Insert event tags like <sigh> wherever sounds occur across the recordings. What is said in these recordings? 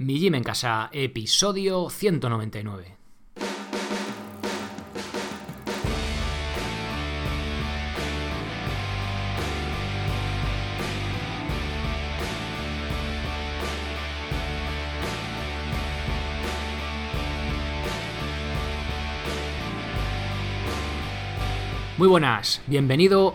Mi Gym en Casa, episodio 199. Muy buenas, bienvenido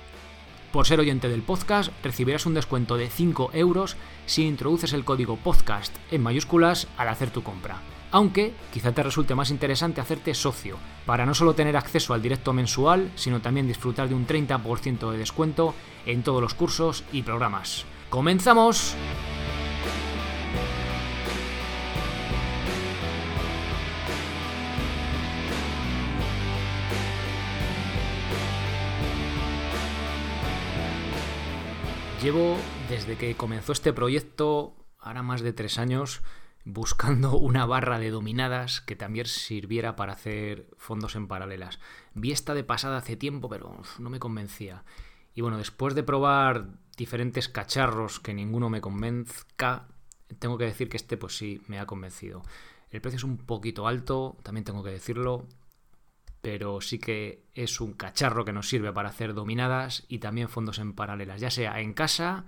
Por ser oyente del podcast, recibirás un descuento de 5 euros si introduces el código podcast en mayúsculas al hacer tu compra. Aunque quizá te resulte más interesante hacerte socio, para no solo tener acceso al directo mensual, sino también disfrutar de un 30% de descuento en todos los cursos y programas. ¡Comenzamos! Llevo desde que comenzó este proyecto, ahora más de tres años, buscando <laughs> una barra de dominadas que también sirviera para hacer fondos en paralelas. Vi esta de pasada hace tiempo, pero no me convencía. Y bueno, después de probar diferentes cacharros que ninguno me convenzca, tengo que decir que este pues sí me ha convencido. El precio es un poquito alto, también tengo que decirlo, pero sí que es un cacharro que nos sirve para hacer dominadas y también fondos en paralelas, ya sea en casa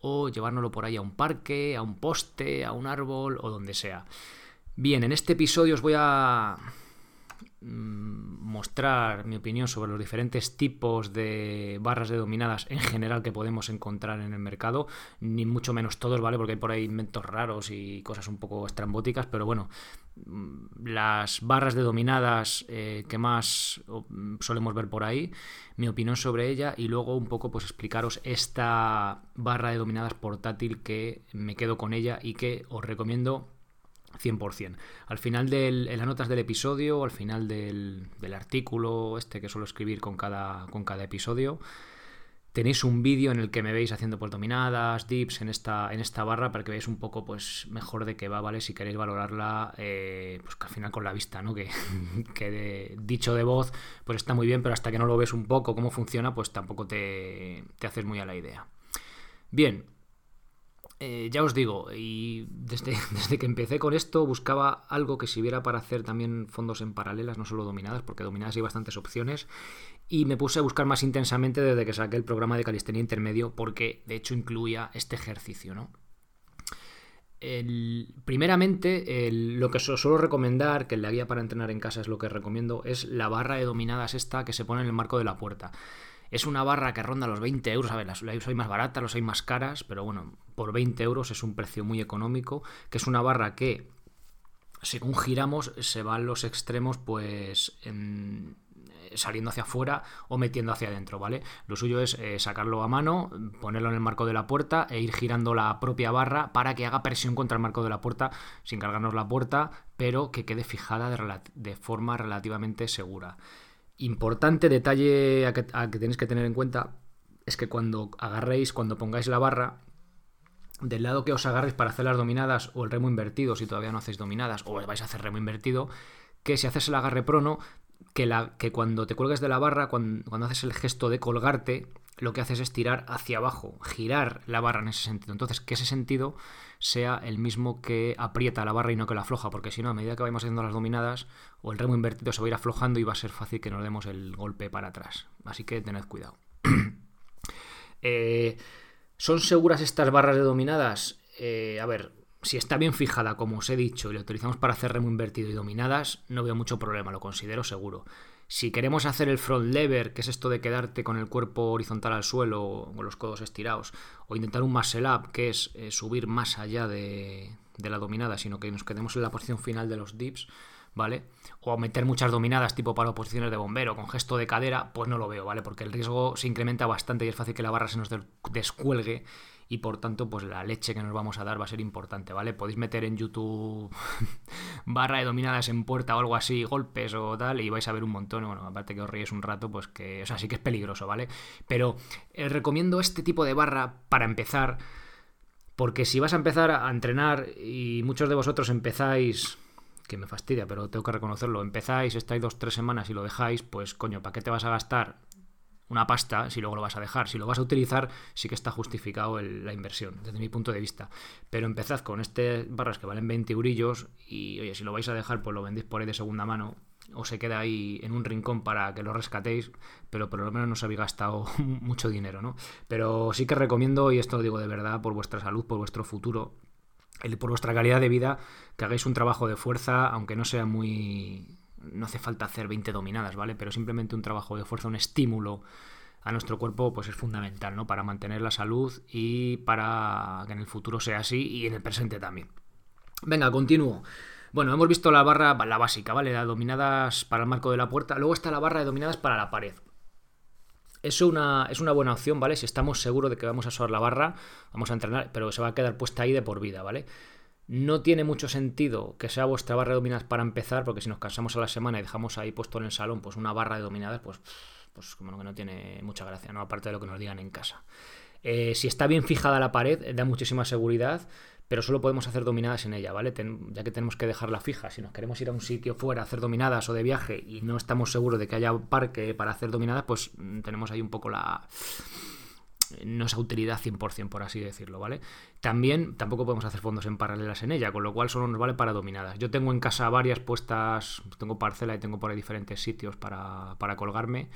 o llevárnoslo por ahí a un parque, a un poste, a un árbol o donde sea. Bien, en este episodio os voy a mostrar mi opinión sobre los diferentes tipos de barras de dominadas en general que podemos encontrar en el mercado, ni mucho menos todos, ¿vale? Porque hay por ahí inventos raros y cosas un poco estrambóticas, pero bueno, mm, las barras de dominadas eh, que más mm, solemos ver por ahí, mi opinión sobre ella y luego un poco pues explicaros esta barra de dominadas portátil que me quedo con ella y que os recomiendo 100%. Al final de las notas del episodio, al final del, artículo este que suelo escribir con cada, con cada episodio, tenéis un vídeo en el que me veis haciendo pues, dominadas, dips en esta, en esta barra para que veáis un poco pues mejor de qué va, ¿vale? Si queréis valorarla, eh, pues que al final con la vista, ¿no? Que, <laughs> dicho de voz, pues está muy bien, pero hasta que no lo ves un poco cómo funciona, pues tampoco te, te haces muy a la idea. Bien, eh, ya os digo, y desde, <laughs> desde, que empecé con esto buscaba algo que sirviera para hacer también fondos en paralelas, no solo dominadas, porque dominadas hay bastantes opciones, y me puse a buscar más intensamente desde que saqué el programa de calistenia intermedio, porque de hecho incluía este ejercicio, ¿no? primeramente, lo que suelo recomendar, que la guía para entrenar en casa es lo que recomiendo, es la barra de dominadas esta que se pone en el marco de la puerta. Es una barra que ronda los 20 euros. A ver, las, hay más baratas, los hay más caras, pero bueno, por 20 euros es un precio muy económico. Que es una barra que, según giramos, se van los extremos, pues. saliendo hacia afuera o metiendo hacia adentro, ¿vale? Lo suyo es eh, sacarlo a mano, ponerlo en el marco de la puerta e ir girando la propia barra para que haga presión contra el marco de la puerta sin cargarnos la puerta, pero que quede fijada de forma relativamente segura. Importante detalle a que, tenéis que tener en cuenta es que cuando agarréis, cuando pongáis la barra, del lado que os agarréis para hacer las dominadas o el remo invertido, si todavía no hacéis dominadas o vais a hacer remo invertido, que si haces el agarre prono, que, la, que cuando te cuelgues de la barra, cuando, cuando haces el gesto de colgarte, lo que haces es tirar hacia abajo, girar la barra en ese sentido. Entonces, que ese sentido sea el mismo que aprieta la barra y no que la afloja, porque si no, a medida que vayamos haciendo las dominadas, o el remo invertido se va a ir aflojando y va a ser fácil que nos demos el golpe para atrás. Así que tened cuidado. <clears throat> Eh, ¿Son seguras estas barras de dominadas? Eh, a ver, si está bien fijada, como os he dicho, y la utilizamos para hacer remo invertido y dominadas, no veo mucho problema, lo considero seguro. Si queremos hacer el front lever, que es esto de quedarte con el cuerpo horizontal al suelo o con los codos estirados, o intentar un muscle up, que es eh, subir más allá de, la dominada, sino que nos quedemos en la posición final de los dips, ¿vale? O meter muchas dominadas tipo para posiciones de bombero con gesto de cadera, pues no lo veo, ¿vale? Porque el riesgo se incrementa bastante y es fácil que la barra se nos descuelgue y por tanto pues la leche que nos vamos a dar va a ser importante, ¿vale? Podéis meter en YouTube <laughs> barra de dominadas en puerta o algo así, golpes o tal, y vais a ver un montón, bueno, aparte que os ríes un rato, pues que, o sea, sí que es peligroso, ¿vale? Pero eh, recomiendo este tipo de barra para empezar, porque si vas a empezar a entrenar y muchos de vosotros empezáis que me fastidia, pero tengo que reconocerlo, empezáis, estáis dos, tres semanas y lo dejáis, pues coño, ¿para qué te vas a gastar una pasta si luego lo vas a dejar. Si lo vas a utilizar, sí que está justificado la inversión, desde mi punto de vista. Pero empezad con este barras que valen 20 eurillos y, oye, si lo vais a dejar, pues lo vendéis por ahí de segunda mano o se queda ahí en un rincón para que lo rescatéis, pero por lo menos no os habéis gastado <laughs> mucho dinero, ¿no? Pero sí que recomiendo, y esto lo digo de verdad, por vuestra salud, por vuestro futuro, por vuestra calidad de vida, que hagáis un trabajo de fuerza, aunque no sea muy no hace falta hacer 20 dominadas, ¿vale? Pero simplemente un trabajo de fuerza, un estímulo a nuestro cuerpo, pues es fundamental, ¿no? Para mantener la salud y para que en el futuro sea así y en el presente también. Venga, continúo. Bueno, hemos visto la barra, la básica, ¿vale? Las dominadas para el marco de la puerta. Luego está la barra de dominadas para la pared. Es una, es una buena opción, ¿vale? Si estamos seguros de que vamos a usar la barra, vamos a entrenar, pero se va a quedar puesta ahí de por vida, ¿vale? No tiene mucho sentido que sea vuestra barra de dominadas para empezar, porque si nos cansamos a la semana y dejamos ahí puesto en el salón pues una barra de dominadas, pues, pues como que no tiene mucha gracia, ¿no? Aparte de lo que nos digan en casa. Eh, si está bien fijada la pared, da muchísima seguridad, pero solo podemos hacer dominadas en ella, ¿vale? ya que tenemos que dejarla fija. Si nos queremos ir a un sitio fuera a hacer dominadas o de viaje y no estamos seguros de que haya parque para hacer dominadas, pues mm, tenemos ahí un poco la no es utilidad 100%, por así decirlo, ¿vale? También tampoco podemos hacer fondos en paralelas en ella, con lo cual solo nos vale para dominadas. Yo tengo en casa varias puestas, tengo parcela y tengo por ahí diferentes sitios para, colgarme.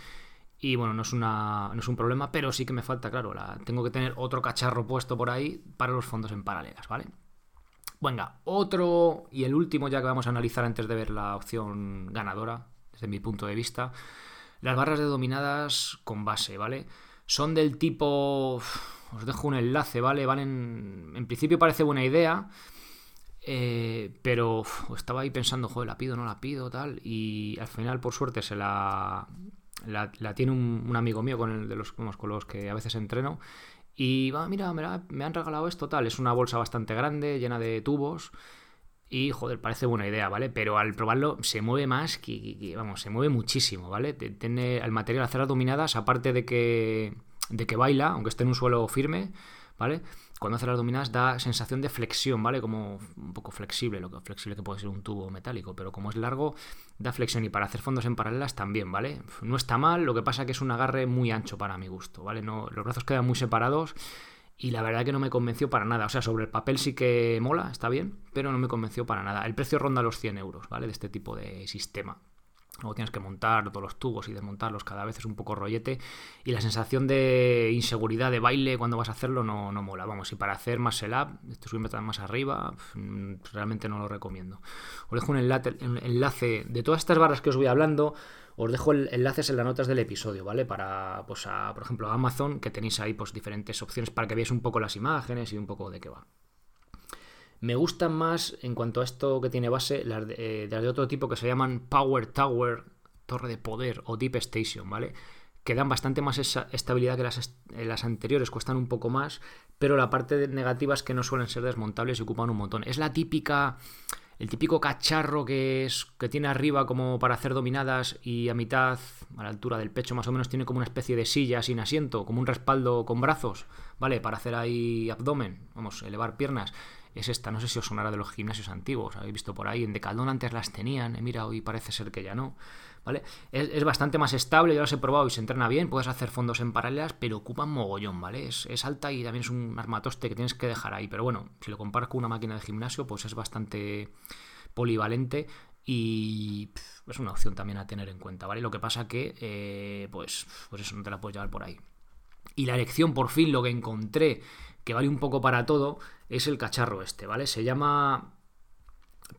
Y bueno, no es, una, no es un problema, pero sí que me falta, claro, la, tengo que tener otro cacharro puesto por ahí para los fondos en paralelas, ¿vale? Venga, otro y el último ya que vamos a analizar antes de ver la opción ganadora, desde mi punto de vista, las barras de dominadas con base, ¿vale? Son del tipo... Os dejo un enlace, ¿vale? En principio parece buena idea. Eh, pero estaba ahí pensando, joder, la pido, no la pido, tal. Y al final, por suerte, se la. La, tiene un, amigo mío con el de los, con los que a veces entreno. Y va, mira, me, me, han regalado esto, tal. Es una bolsa bastante grande, llena de tubos. Y, joder, parece buena idea, ¿vale? Pero al probarlo se mueve más que, vamos, se mueve muchísimo, ¿vale? Tiene el material hacer dominadas, aparte de que, de que baila, aunque esté en un suelo firme, ¿vale? Cuando hace las dominadas da sensación de flexión, ¿vale? Como un poco flexible, lo que flexible que puede ser un tubo metálico, pero como es largo, da flexión y para hacer fondos en paralelas también, ¿vale? No está mal, lo que pasa que es un agarre muy ancho para mi gusto, ¿vale? No, los brazos quedan muy separados y la verdad que no me convenció para nada. O sea, sobre el papel sí que mola, está bien, pero no me convenció para nada. El precio ronda los 100 euros, ¿vale? De este tipo de sistema. Luego tienes que montar todos los tubos y desmontarlos cada vez es un poco rollete. Y la sensación de inseguridad de baile cuando vas a hacerlo no, no mola. Vamos, y para hacer más setup, esto subirme más arriba, realmente no lo recomiendo. Os dejo un enlace de todas estas barras que os voy hablando os dejo el, enlaces en las notas del episodio, ¿vale? Para, pues, por ejemplo, Amazon, que tenéis ahí pues diferentes opciones para que veáis un poco las imágenes y un poco de qué va. Me gustan más, en cuanto a esto que tiene base, las de, eh, otro tipo que se llaman Power Tower, Torre de Poder o Deep Station, ¿vale? que dan bastante más estabilidad que las, las, anteriores, cuestan un poco más, pero la parte negativa es que no suelen ser desmontables y ocupan un montón. Es la típica el típico cacharro que, es, que tiene arriba como para hacer dominadas y a mitad, a la altura del pecho más o menos, tiene como una especie de silla sin asiento, como un respaldo con brazos, ¿vale? Para hacer ahí abdomen, vamos, elevar piernas. Es esta, no sé si os sonará de los gimnasios antiguos, habéis visto por ahí, en Decaldón antes las tenían, mira, hoy parece ser que ya no. ¿vale? Es, bastante más estable, yo las he probado y se entrena bien, puedes hacer fondos en paralelas, pero ocupan mogollón, ¿vale? Es, alta y también es un armatoste que tienes que dejar ahí, pero bueno, si lo comparas con una máquina de gimnasio, pues es bastante polivalente y es una opción también a tener en cuenta, ¿vale? Lo que pasa que, eh, pues, pues eso no te la puedes llevar por ahí. Y la elección, por fin, lo que encontré, que vale un poco para todo, es el cacharro este, ¿vale? Se llama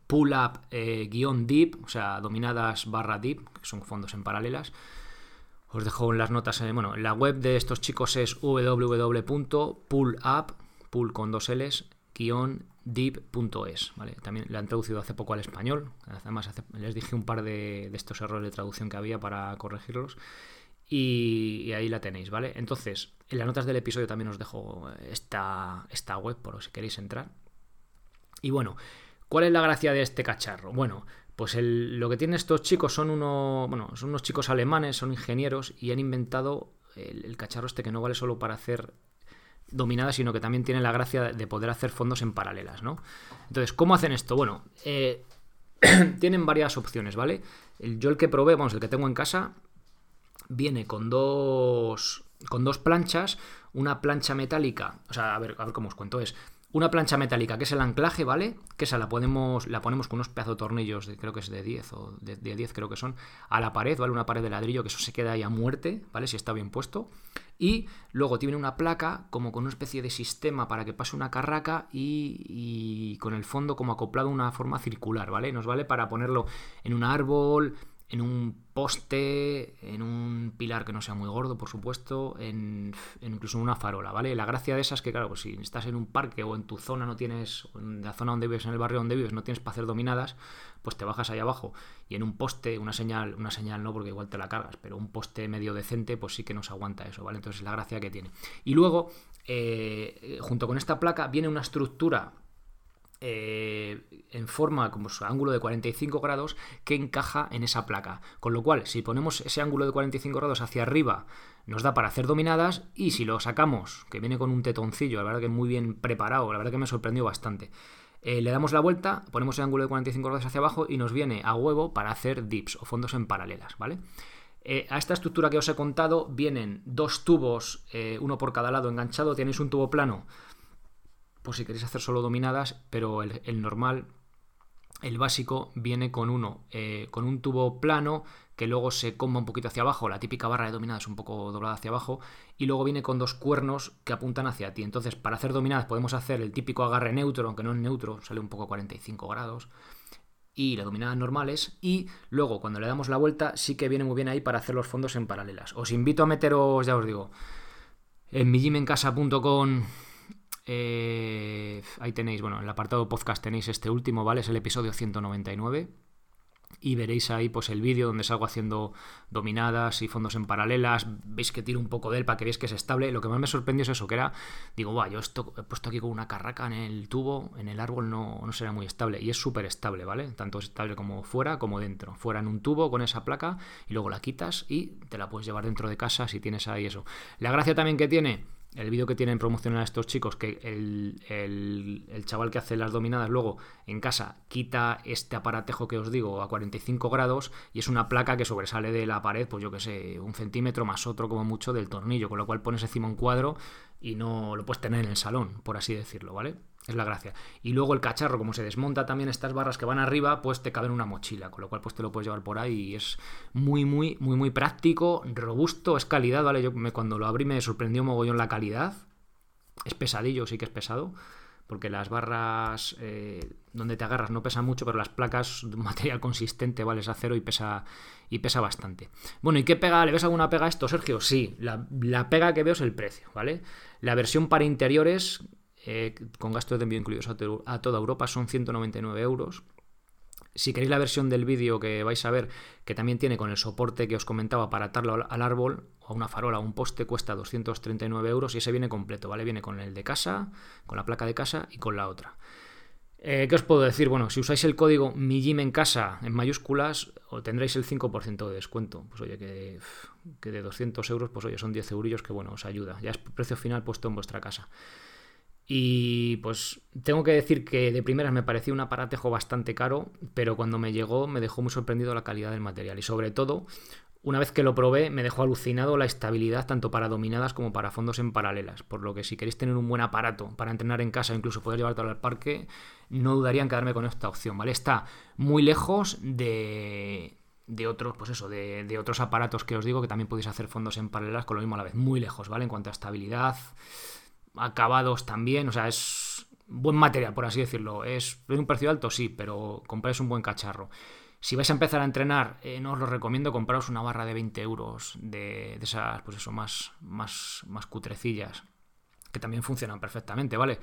pull up eh, guion deep, o sea, dominadas barra deep, que son fondos en paralelas. Os dejo en las notas, eh, bueno, la web de estos chicos es www.pullup, pull con dos L's, guion deep.es, ¿vale? También la han traducido hace poco al español, además les dije un par de estos errores de traducción que había para corregirlos. Y, ahí la tenéis, ¿vale? Entonces, en las notas del episodio también os dejo esta, esta web por si queréis entrar. Y bueno, ¿cuál es la gracia de este cacharro? Bueno, pues lo que tienen estos chicos son unos, bueno, son unos chicos alemanes, son ingenieros y han inventado el, cacharro este que no vale solo para hacer dominadas, sino que también tiene la gracia de poder hacer fondos en paralelas, ¿no? Entonces, ¿cómo hacen esto? Bueno, eh, <clears throat> tienen varias opciones, ¿vale? yo el que probé, vamos, el que tengo en casa, viene con dos, con dos planchas, una plancha metálica, o sea, a ver, a ver cómo os cuento, es una plancha metálica que es el anclaje, ¿vale? Que esa la podemos, la ponemos con unos pedazos de tornillos, de, creo que es de 10 o de, 10 creo que son, a la pared, ¿vale? Una pared de ladrillo que eso se queda ahí a muerte, ¿vale? Si está bien puesto. Y luego tiene una placa como con una especie de sistema para que pase una carraca y, y con el fondo como acoplado de una forma circular, ¿vale? Nos vale para ponerlo en un árbol, en un poste, en un pilar que no sea muy gordo, por supuesto, en, incluso en una farola, ¿vale? La gracia de esas es que, claro, pues si estás en un parque o en tu zona no tienes, en la zona donde vives, en el barrio donde vives, no tienes para hacer dominadas, pues te bajas ahí abajo y en un poste, una señal, una señal no, porque igual te la cargas, pero un poste medio decente, pues sí que nos aguanta eso, ¿vale? Entonces la gracia que tiene. Y luego, eh, junto con esta placa, viene una estructura eh, en forma como su ángulo de 45 grados que encaja en esa placa. Con lo cual, si ponemos ese ángulo de 45 grados hacia arriba, nos da para hacer dominadas y si lo sacamos, que viene con un tetoncillo, la verdad que muy bien preparado, la verdad que me sorprendió bastante. Eh, le damos la vuelta, ponemos el ángulo de 45 grados hacia abajo y nos viene a huevo para hacer dips o fondos en paralelas, ¿vale? Eh, a esta estructura que os he contado vienen dos tubos, uno por cada lado enganchado, tenéis un tubo plano por si queréis hacer solo dominadas, pero el, normal, el básico, viene con uno, eh, con un tubo plano que luego se comba un poquito hacia abajo, la típica barra de dominadas un poco doblada hacia abajo, y luego viene con dos cuernos que apuntan hacia ti. Entonces, para hacer dominadas podemos hacer el típico agarre neutro, aunque no es neutro, sale un poco a 45 grados, y las dominadas normales, y luego cuando le damos la vuelta sí que viene muy bien ahí para hacer los fondos en paralelas. Os invito a meteros, ya os digo, en mijimencasa.com eh, ahí tenéis, bueno, en el apartado podcast tenéis este último, ¿vale? Es el episodio 199. Y veréis ahí pues el vídeo donde salgo haciendo dominadas y fondos en paralelas. Veis que tiro un poco de él para que veáis que es estable. Lo que más me sorprendió es eso, que era, digo, va, yo esto, he puesto aquí con una carraca en el tubo, en el árbol no, no será muy estable. Y es súper estable, ¿vale? Tanto estable como fuera como dentro. Fuera en un tubo con esa placa y luego la quitas y te la puedes llevar dentro de casa si tienes ahí eso. La gracia también que tiene el vídeo que tienen promocionar a estos chicos, que el, chaval que hace las dominadas luego en casa quita este aparatejo que os digo a 45 grados y es una placa que sobresale de la pared, pues yo que sé, un centímetro más otro como mucho del tornillo, con lo cual pones encima un cuadro y no lo puedes tener en el salón, por así decirlo, ¿vale? Es la gracia. Y luego el cacharro, como se desmonta también estas barras que van arriba, pues te cabe en una mochila, con lo cual pues te lo puedes llevar por ahí y es muy, muy, muy, muy práctico, robusto, es calidad, ¿vale? Yo me, cuando lo abrí me sorprendió mogollón la calidad. Es pesadillo, sí que es pesado, porque las barras eh, donde te agarras no pesan mucho, pero las placas de material consistente, ¿vale? Es acero y pesa, y pesa bastante. Bueno, ¿y qué pega? ¿Le ves alguna pega a esto, Sergio? Sí, la, la pega que veo es el precio, ¿vale? La versión para interiores eh, con gastos de envío incluidos a, toda Europa, son 199 euros. Si queréis la versión del vídeo que vais a ver, que también tiene con el soporte que os comentaba para atarlo al, árbol, o a una farola, o un poste, cuesta 239 euros y ese viene completo, ¿vale? Viene con el de casa, con la placa de casa y con la otra. Eh, ¿Qué os puedo decir? Bueno, si usáis el código MIGIM en casa en mayúsculas, tendréis el 5% de descuento. Pues oye, que, que, de 200 euros, pues oye, son 10 eurillos que bueno, os ayuda. Ya es precio final puesto en vuestra casa. Y pues tengo que decir que de primeras me pareció un aparatejo bastante caro, pero cuando me llegó me dejó muy sorprendido la calidad del material y sobre todo, una vez que lo probé, me dejó alucinado la estabilidad tanto para dominadas como para fondos en paralelas, por lo que si queréis tener un buen aparato para entrenar en casa, incluso poder llevártelo al parque, no dudaría en quedarme con esta opción, ¿vale? Está muy lejos de, de otros, pues eso, de, de, otros aparatos que os digo que también podéis hacer fondos en paralelas con lo mismo a la vez, muy lejos, ¿vale? En cuanto a estabilidad, acabados también, o sea, es buen material, por así decirlo. ¿Es de un precio alto? Sí, pero compráis un buen cacharro. Si vais a empezar a entrenar, eh, no os lo recomiendo, compraros una barra de 20 euros de, de esas, pues eso, más, más, más cutrecillas. que también funcionan perfectamente, ¿vale?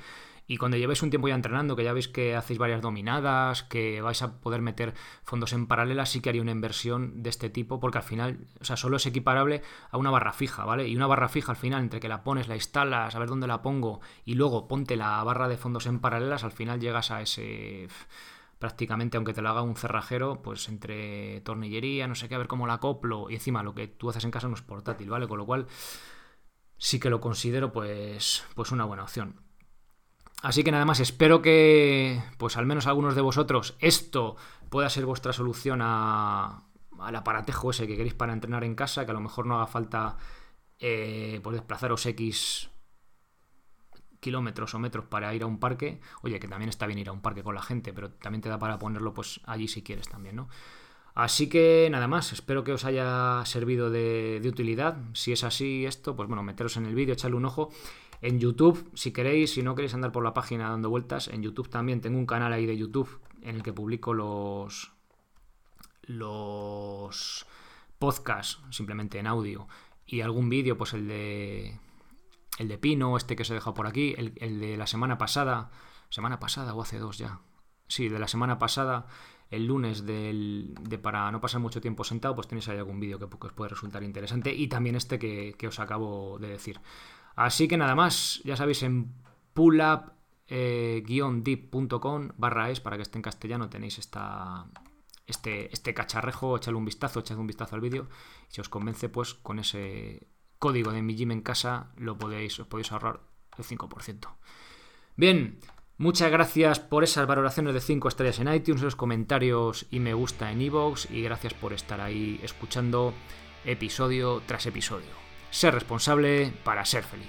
Y cuando llevéis un tiempo ya entrenando, que ya veis que hacéis varias dominadas, que vais a poder meter fondos en paralela, sí que haría una inversión de este tipo, porque al final, o sea, solo es equiparable a una barra fija, ¿vale? Y una barra fija al final, entre que la pones, la instalas, a ver dónde la pongo, y luego ponte la barra de fondos en paralelas, al final llegas a ese prácticamente, aunque te lo haga un cerrajero, pues entre tornillería, no sé qué, a ver cómo la acoplo, y encima lo que tú haces en casa no es portátil, ¿vale? Con lo cual sí que lo considero pues, pues una buena opción. Así que nada más, espero que, pues al menos algunos de vosotros, esto pueda ser vuestra solución a, al aparatejo ese que queréis para entrenar en casa, que a lo mejor no haga falta eh, pues desplazaros X kilómetros o metros para ir a un parque. Oye, que también está bien ir a un parque con la gente, pero también te da para ponerlo pues allí si quieres también, ¿no? Así que nada más, espero que os haya servido de, de utilidad. Si es así esto, pues bueno, meteros en el vídeo, echarle un ojo. En YouTube, si queréis, si no queréis andar por la página dando vueltas, en YouTube también tengo un canal ahí de YouTube en el que publico los los podcasts simplemente en audio y algún vídeo, pues el de el de Pino, este que os he dejado por aquí, el, de la semana pasada, semana pasada o hace dos ya, sí, de la semana pasada, el lunes del, de para no pasar mucho tiempo sentado, pues tenéis ahí algún vídeo que, os puede resultar interesante y también este que os acabo de decir. Así que nada más, ya sabéis, en pull-up-deep.com eh, barra es, para que esté en castellano, tenéis esta, este, este cacharrejo, echadle un vistazo, echadle un vistazo al vídeo. Si os convence, pues con ese código de mi gym en casa lo podéis, os podéis ahorrar el 5%. Bien, muchas gracias por esas valoraciones de 5 estrellas en iTunes, los comentarios y me gusta en iVoox y gracias por estar ahí escuchando episodio tras episodio. Ser responsable para ser feliz.